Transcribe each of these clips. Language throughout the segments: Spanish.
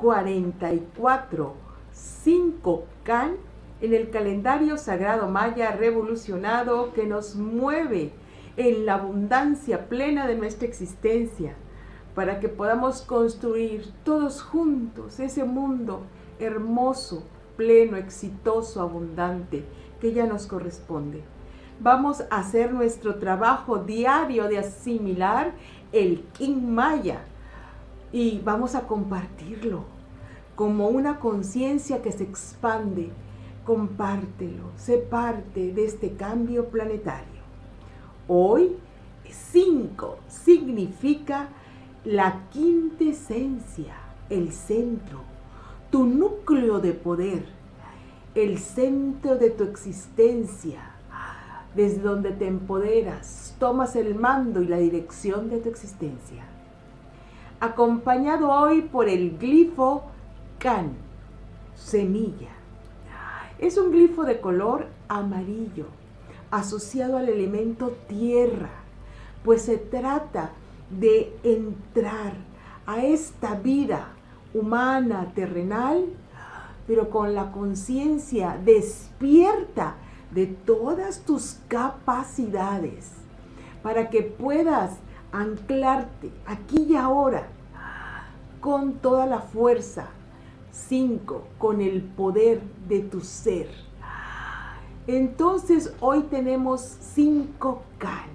44, 5 Can en el calendario sagrado maya revolucionado que nos mueve en la abundancia plena de nuestra existencia para que podamos construir todos juntos ese mundo hermoso, pleno, exitoso, abundante que ya nos corresponde. Vamos a hacer nuestro trabajo diario de asimilar el King Maya y vamos a compartirlo como una conciencia que se expande. Compártelo, sé parte de este cambio planetario. Hoy 5 significa la quintesencia, el centro, tu núcleo de poder, el centro de tu existencia, desde donde te empoderas, tomas el mando y la dirección de tu existencia. Acompañado hoy por el glifo Can, semilla. Es un glifo de color amarillo asociado al elemento tierra, pues se trata de entrar a esta vida humana, terrenal, pero con la conciencia despierta de todas tus capacidades, para que puedas anclarte aquí y ahora con toda la fuerza. Cinco, con el poder de tu ser entonces hoy tenemos 5 Can,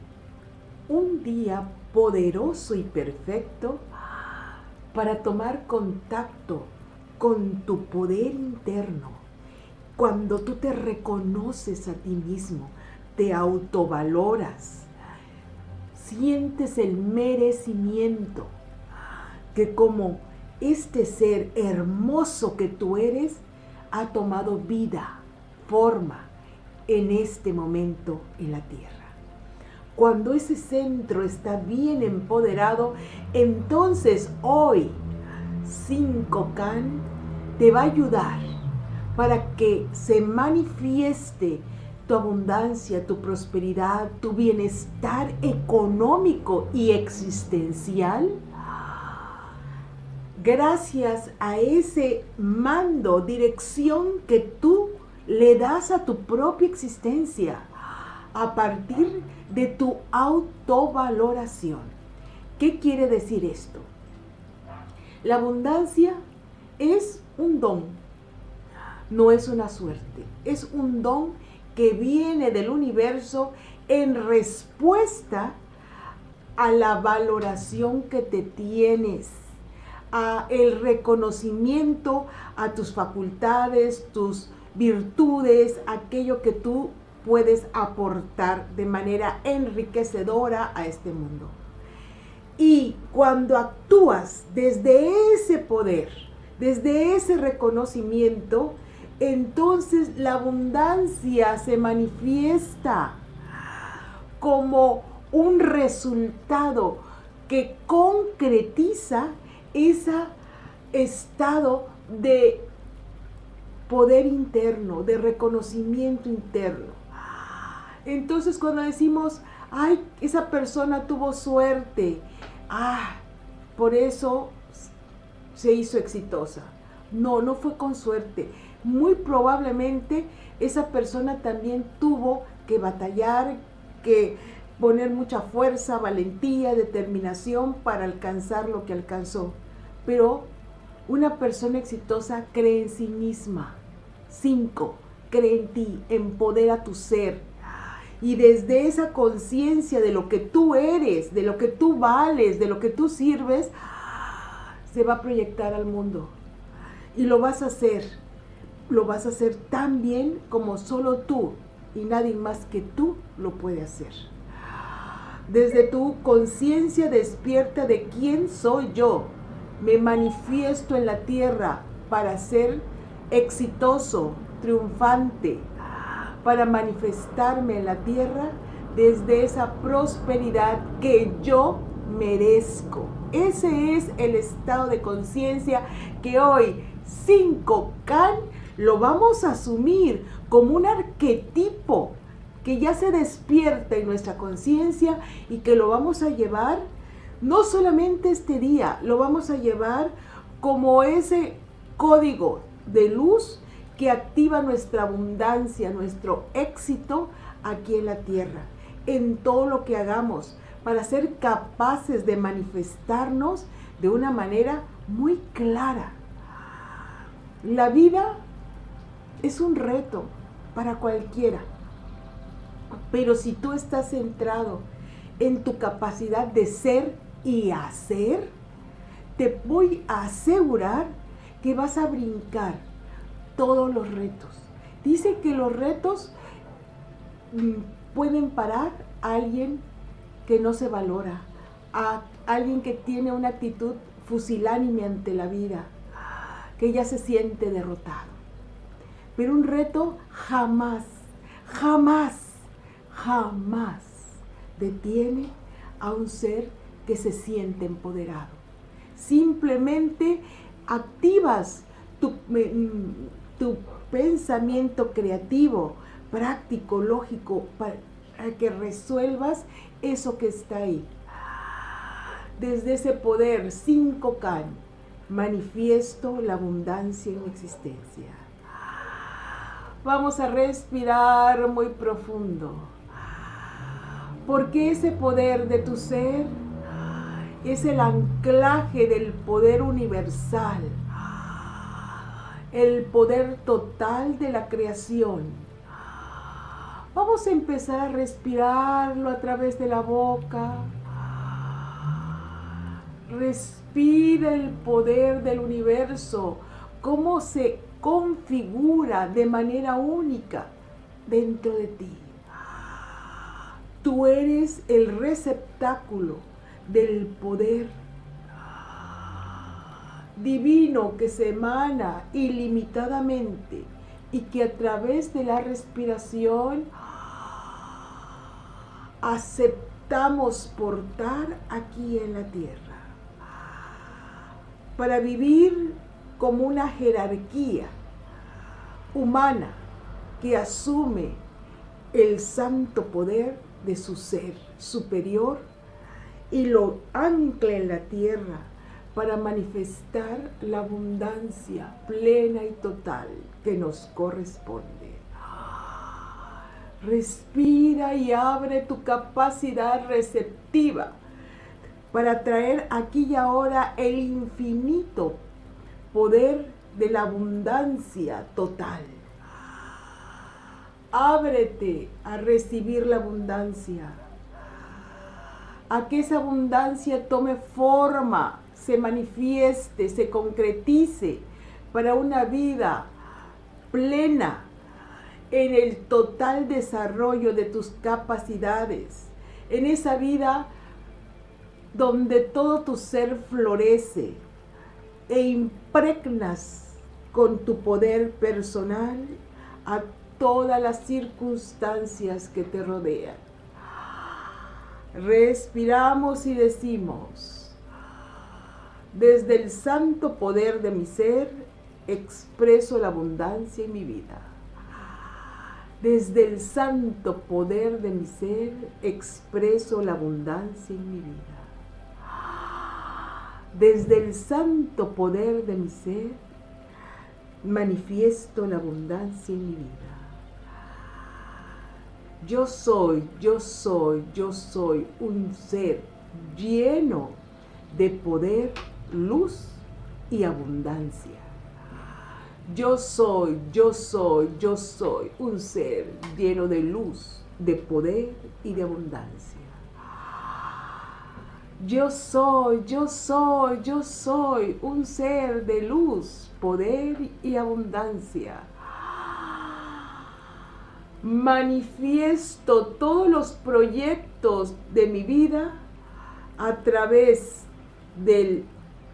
un día poderoso y perfecto para tomar contacto con tu poder interno. Cuando tú te reconoces a ti mismo, te autovaloras, sientes el merecimiento que como este ser hermoso que tú eres ha tomado vida, forma, en este momento en la tierra. Cuando ese centro está bien empoderado, entonces hoy 5 Can te va a ayudar para que se manifieste tu abundancia, tu prosperidad, tu bienestar económico y existencial gracias a ese mando, dirección que tú le das a tu propia existencia a partir de tu autovaloración. ¿Qué quiere decir esto? La abundancia es un don, no es una suerte, es un don que viene del universo en respuesta a la valoración que te tienes, a el reconocimiento a tus facultades, tus virtudes, aquello que tú puedes aportar de manera enriquecedora a este mundo. Y cuando actúas desde ese poder, desde ese reconocimiento, entonces la abundancia se manifiesta como un resultado que concretiza ese estado de poder interno, de reconocimiento interno. Entonces cuando decimos, ay, esa persona tuvo suerte, ah, por eso se hizo exitosa. No, no fue con suerte. Muy probablemente esa persona también tuvo que batallar, que poner mucha fuerza, valentía, determinación para alcanzar lo que alcanzó. Pero una persona exitosa cree en sí misma. Cinco, cree en ti, empodera tu ser. Y desde esa conciencia de lo que tú eres, de lo que tú vales, de lo que tú sirves, se va a proyectar al mundo. Y lo vas a hacer. Lo vas a hacer tan bien como solo tú y nadie más que tú lo puede hacer. Desde tu conciencia despierta de quién soy yo, me manifiesto en la tierra para ser exitoso, triunfante, para manifestarme en la tierra desde esa prosperidad que yo merezco. Ese es el estado de conciencia que hoy 5 Can lo vamos a asumir como un arquetipo que ya se despierta en nuestra conciencia y que lo vamos a llevar no solamente este día, lo vamos a llevar como ese código de luz que activa nuestra abundancia, nuestro éxito aquí en la tierra, en todo lo que hagamos, para ser capaces de manifestarnos de una manera muy clara. La vida es un reto para cualquiera, pero si tú estás centrado en tu capacidad de ser y hacer, te voy a asegurar que vas a brincar todos los retos. Dice que los retos mm, pueden parar a alguien que no se valora, a alguien que tiene una actitud fusilánime ante la vida, que ya se siente derrotado. Pero un reto jamás, jamás, jamás detiene a un ser que se siente empoderado. Simplemente activas tu, tu pensamiento creativo, práctico, lógico, para que resuelvas eso que está ahí. Desde ese poder 5K, manifiesto la abundancia en mi existencia. Vamos a respirar muy profundo. Porque ese poder de tu ser es el anclaje del poder universal, el poder total de la creación. Vamos a empezar a respirarlo a través de la boca. Respira el poder del universo, cómo se configura de manera única dentro de ti. Tú eres el receptáculo del poder divino que se emana ilimitadamente y que a través de la respiración aceptamos portar aquí en la tierra. Para vivir como una jerarquía humana que asume el santo poder de su ser superior y lo ancla en la tierra para manifestar la abundancia plena y total que nos corresponde. Respira y abre tu capacidad receptiva para traer aquí y ahora el infinito poder de la abundancia total. Ábrete a recibir la abundancia a que esa abundancia tome forma, se manifieste, se concretice para una vida plena en el total desarrollo de tus capacidades, en esa vida donde todo tu ser florece e impregnas con tu poder personal a todas las circunstancias que te rodean. Respiramos y decimos, desde el santo poder de mi ser, expreso la abundancia en mi vida. Desde el santo poder de mi ser, expreso la abundancia en mi vida. Desde el santo poder de mi ser, manifiesto la abundancia en mi vida. Yo soy, yo soy, yo soy un ser lleno de poder, luz y abundancia. Yo soy, yo soy, yo soy un ser lleno de luz, de poder y de abundancia. Yo soy, yo soy, yo soy un ser de luz, poder y abundancia manifiesto todos los proyectos de mi vida a través de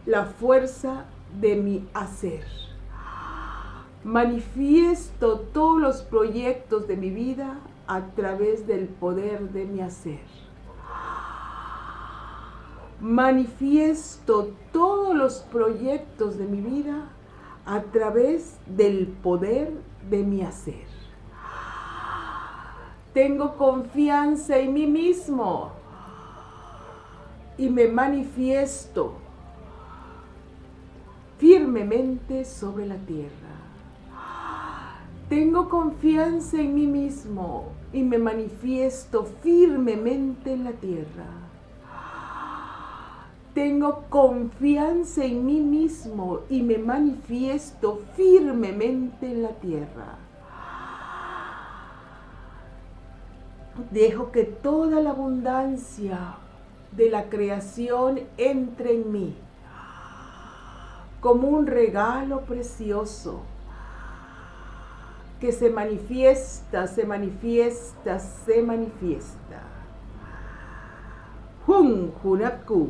la fuerza de mi hacer. Manifiesto todos los proyectos de mi vida a través del poder de mi hacer. Manifiesto todos los proyectos de mi vida a través del poder de mi hacer. Tengo confianza en mí mismo y me manifiesto firmemente sobre la tierra. Tengo confianza en mí mismo y me manifiesto firmemente en la tierra. Tengo confianza en mí mismo y me manifiesto firmemente en la tierra. Dejo que toda la abundancia de la creación entre en mí como un regalo precioso que se manifiesta, se manifiesta, se manifiesta. Hun Hunapku,